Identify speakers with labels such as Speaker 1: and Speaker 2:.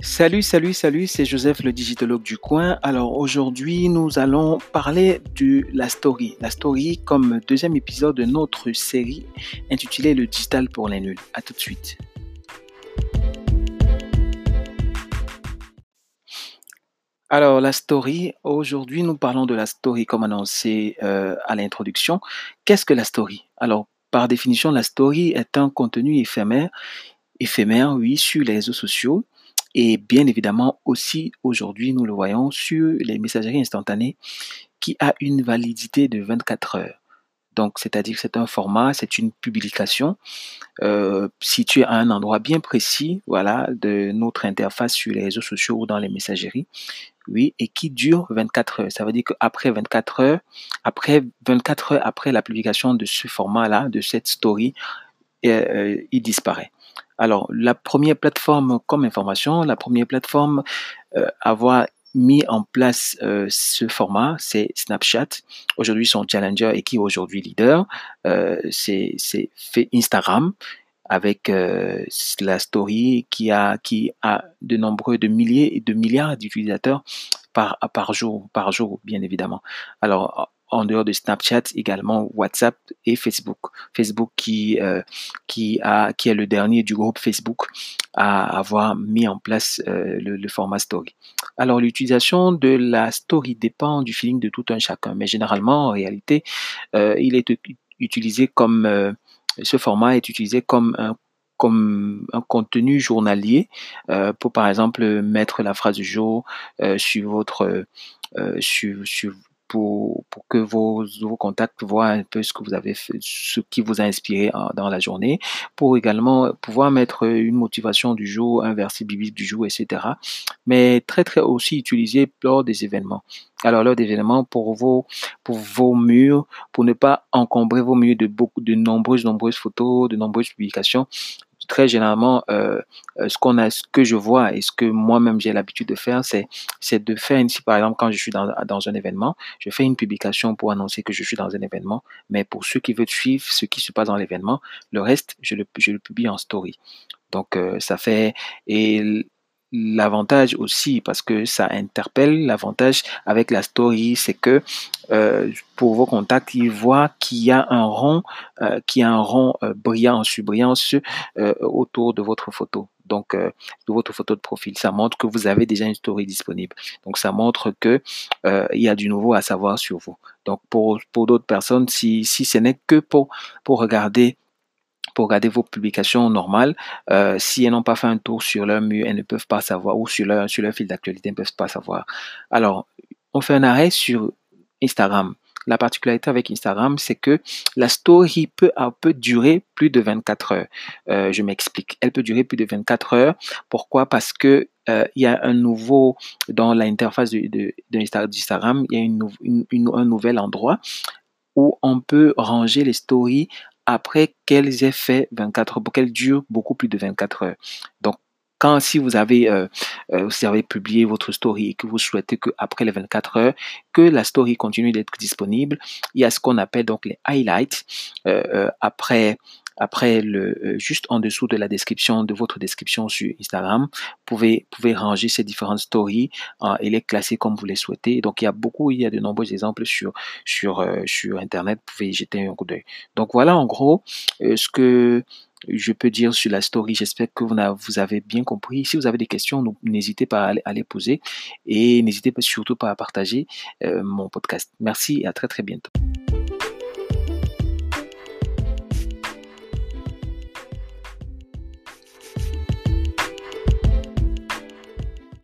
Speaker 1: Salut, salut, salut, c'est Joseph le digitologue du coin. Alors aujourd'hui, nous allons parler de la story. La story comme deuxième épisode de notre série intitulée Le digital pour les nuls. À tout de suite. Alors la story, aujourd'hui nous parlons de la story comme annoncé euh, à l'introduction. Qu'est-ce que la story? Alors par définition, la story est un contenu éphémère, éphémère, oui, sur les réseaux sociaux et bien évidemment aussi aujourd'hui, nous le voyons sur les messageries instantanées qui a une validité de 24 heures. Donc, c'est-à-dire que c'est un format, c'est une publication euh, située à un endroit bien précis, voilà, de notre interface sur les réseaux sociaux ou dans les messageries, oui, et qui dure 24 heures. Ça veut dire qu'après 24 heures, après 24 heures après la publication de ce format-là, de cette story, euh, il disparaît. Alors, la première plateforme comme information, la première plateforme euh, à avoir mis en place euh, ce format, c'est Snapchat. Aujourd'hui, son challenger et qui est aujourd'hui leader, euh, c'est fait Instagram avec euh, la story qui a qui a de nombreux de milliers et de milliards d'utilisateurs par par jour par jour bien évidemment. Alors en dehors de Snapchat, également WhatsApp et Facebook. Facebook qui, euh, qui, a, qui est le dernier du groupe Facebook à avoir mis en place euh, le, format story. Alors l'utilisation de la story dépend du feeling de tout un chacun, mais généralement en réalité, euh, il est utilisé comme ce format est utilisé comme un comme un contenu journalier pour par exemple mettre la phrase du jour sur votre sur, sur, pour, que vos, vos contacts voient un peu ce que vous avez fait, ce qui vous a inspiré dans la journée, pour également pouvoir mettre une motivation du jour, un verset biblique du jour, etc. Mais très très aussi utilisé lors des événements. Alors lors des événements pour vos pour vos murs, pour ne pas encombrer vos murs de beaucoup de nombreuses nombreuses photos, de nombreuses publications, très généralement, euh, euh, ce qu'on a, ce que je vois et ce que moi-même j'ai l'habitude de faire, c'est, c'est de faire ici, par exemple, quand je suis dans, dans un événement, je fais une publication pour annoncer que je suis dans un événement, mais pour ceux qui veulent suivre ce qui se passe dans l'événement, le reste, je le, je le publie en story. Donc, euh, ça fait, et L'avantage aussi, parce que ça interpelle, l'avantage avec la story, c'est que euh, pour vos contacts, ils voient qu'il y a un rond, euh, qui a un rond euh, brillant, brillant euh, autour de votre photo. Donc, euh, de votre photo de profil, ça montre que vous avez déjà une story disponible. Donc, ça montre que il y a du nouveau à savoir sur vous. Donc, pour pour d'autres personnes, si si ce n'est que pour pour regarder pour regarder vos publications normales. Euh, si elles n'ont pas fait un tour sur leur mur, elles ne peuvent pas savoir, ou sur leur, sur leur fil d'actualité, elles ne peuvent pas savoir. Alors, on fait un arrêt sur Instagram. La particularité avec Instagram, c'est que la story peut, peut durer plus de 24 heures. Euh, je m'explique. Elle peut durer plus de 24 heures. Pourquoi? Parce que euh, il y a un nouveau dans l'interface d'Instagram, il y a une, un nouvel endroit où on peut ranger les stories après qu'elles aient fait 24 heures, pour qu'elles durent beaucoup plus de 24 heures. Donc, quand si vous avez, euh, euh, vous avez publié votre story et que vous souhaitez que après les 24 heures, que la story continue d'être disponible, il y a ce qu'on appelle donc les highlights. Euh, après après, le, euh, juste en dessous de la description, de votre description sur Instagram, vous pouvez, pouvez ranger ces différentes stories hein, et les classer comme vous les souhaitez. Donc, il y a beaucoup, il y a de nombreux exemples sur, sur, euh, sur Internet. Vous pouvez y jeter un coup d'œil. Donc, voilà en gros euh, ce que je peux dire sur la story. J'espère que vous avez bien compris. Si vous avez des questions, n'hésitez pas à les poser et n'hésitez surtout pas à partager mon podcast. Merci et à très très bientôt.